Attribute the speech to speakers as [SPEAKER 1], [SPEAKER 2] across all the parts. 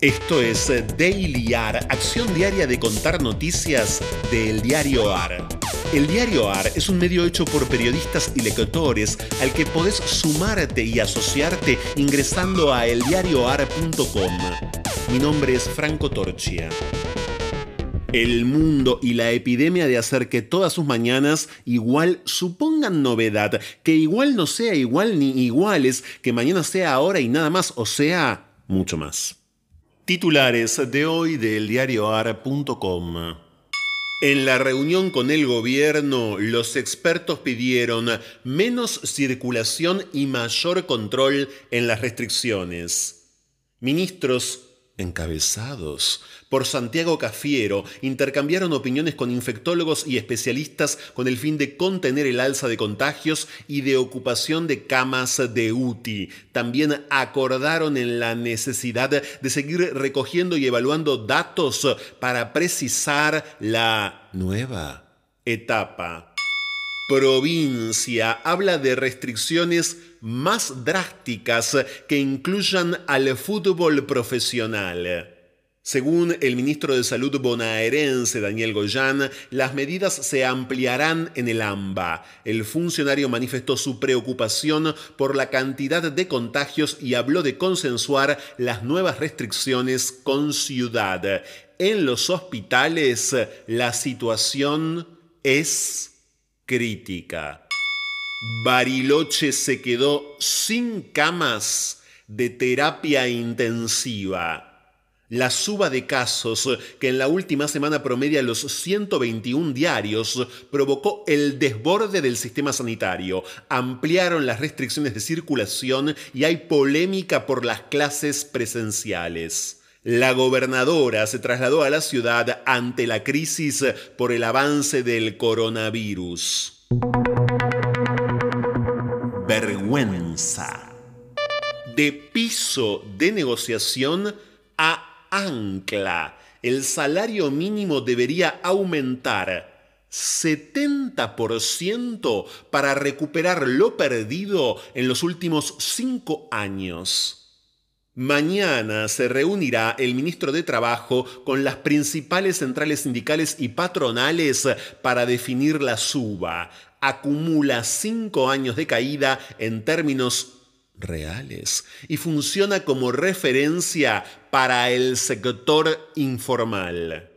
[SPEAKER 1] Esto es Daily AR, acción diaria de contar noticias del diario AR. El diario AR es un medio hecho por periodistas y lectores al que podés sumarte y asociarte ingresando a eldiarioar.com. Mi nombre es Franco Torchia. El mundo y la epidemia de hacer que todas sus mañanas igual supongan novedad, que igual no sea igual ni iguales, que mañana sea ahora y nada más, o sea, mucho más. Titulares de hoy del diarioar.com. En la reunión con el gobierno, los expertos pidieron menos circulación y mayor control en las restricciones. Ministros encabezados por Santiago Cafiero, intercambiaron opiniones con infectólogos y especialistas con el fin de contener el alza de contagios y de ocupación de camas de UTI. También acordaron en la necesidad de seguir recogiendo y evaluando datos para precisar la nueva etapa. Provincia habla de restricciones más drásticas que incluyan al fútbol profesional. Según el ministro de Salud bonaerense Daniel Goyán, las medidas se ampliarán en el AMBA. El funcionario manifestó su preocupación por la cantidad de contagios y habló de consensuar las nuevas restricciones con ciudad. En los hospitales la situación es crítica. Bariloche se quedó sin camas de terapia intensiva. La suba de casos, que en la última semana promedia los 121 diarios, provocó el desborde del sistema sanitario. Ampliaron las restricciones de circulación y hay polémica por las clases presenciales. La gobernadora se trasladó a la ciudad ante la crisis por el avance del coronavirus. Vergüenza. De piso de negociación a ancla. El salario mínimo debería aumentar 70% para recuperar lo perdido en los últimos cinco años. Mañana se reunirá el ministro de Trabajo con las principales centrales sindicales y patronales para definir la suba. Acumula cinco años de caída en términos reales y funciona como referencia para el sector informal.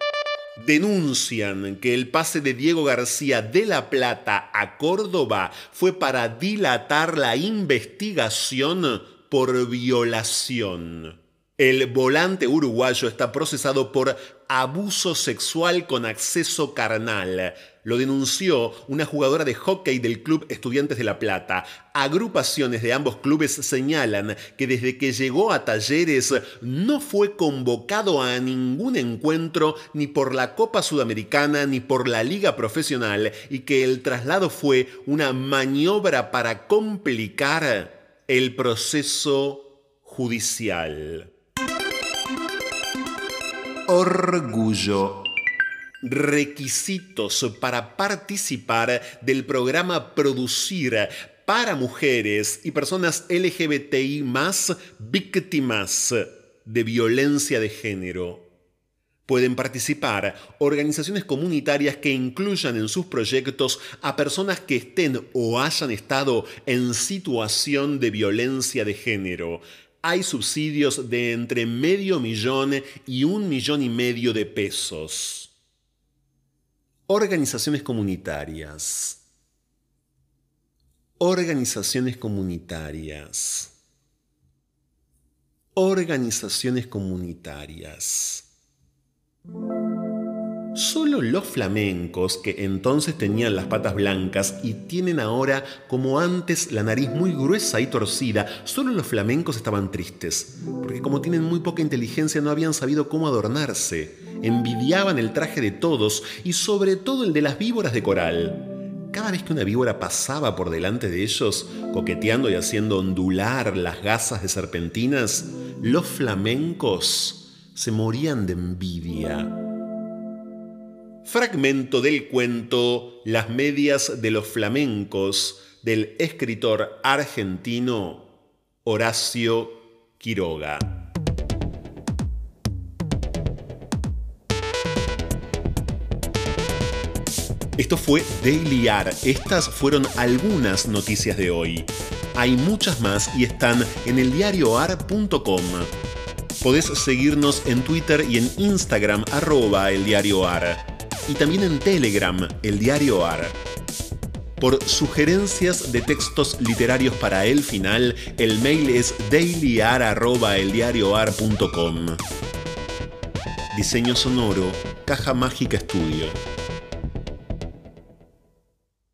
[SPEAKER 1] Denuncian que el pase de Diego García de La Plata a Córdoba fue para dilatar la investigación por violación. El volante uruguayo está procesado por abuso sexual con acceso carnal. Lo denunció una jugadora de hockey del Club Estudiantes de La Plata. Agrupaciones de ambos clubes señalan que desde que llegó a Talleres no fue convocado a ningún encuentro ni por la Copa Sudamericana ni por la Liga Profesional y que el traslado fue una maniobra para complicar el proceso judicial. Orgullo. Requisitos para participar del programa Producir para mujeres y personas LGBTI más víctimas de violencia de género. Pueden participar organizaciones comunitarias que incluyan en sus proyectos a personas que estén o hayan estado en situación de violencia de género hay subsidios de entre medio millón y un millón y medio de pesos. Organizaciones comunitarias. Organizaciones comunitarias. Organizaciones comunitarias. Solo los flamencos, que entonces tenían las patas blancas y tienen ahora, como antes, la nariz muy gruesa y torcida, solo los flamencos estaban tristes, porque como tienen muy poca inteligencia no habían sabido cómo adornarse, envidiaban el traje de todos y sobre todo el de las víboras de coral. Cada vez que una víbora pasaba por delante de ellos, coqueteando y haciendo ondular las gasas de serpentinas, los flamencos se morían de envidia. Fragmento del cuento Las medias de los flamencos del escritor argentino Horacio Quiroga. Esto fue Daily AR. Estas fueron algunas noticias de hoy. Hay muchas más y están en eldiarioar.com. Podés seguirnos en Twitter y en Instagram arroba eldiarioar. Y también en Telegram, el diario AR. Por sugerencias de textos literarios para el final, el mail es dailyar.eldiarioar.com. Diseño sonoro, Caja Mágica Estudio.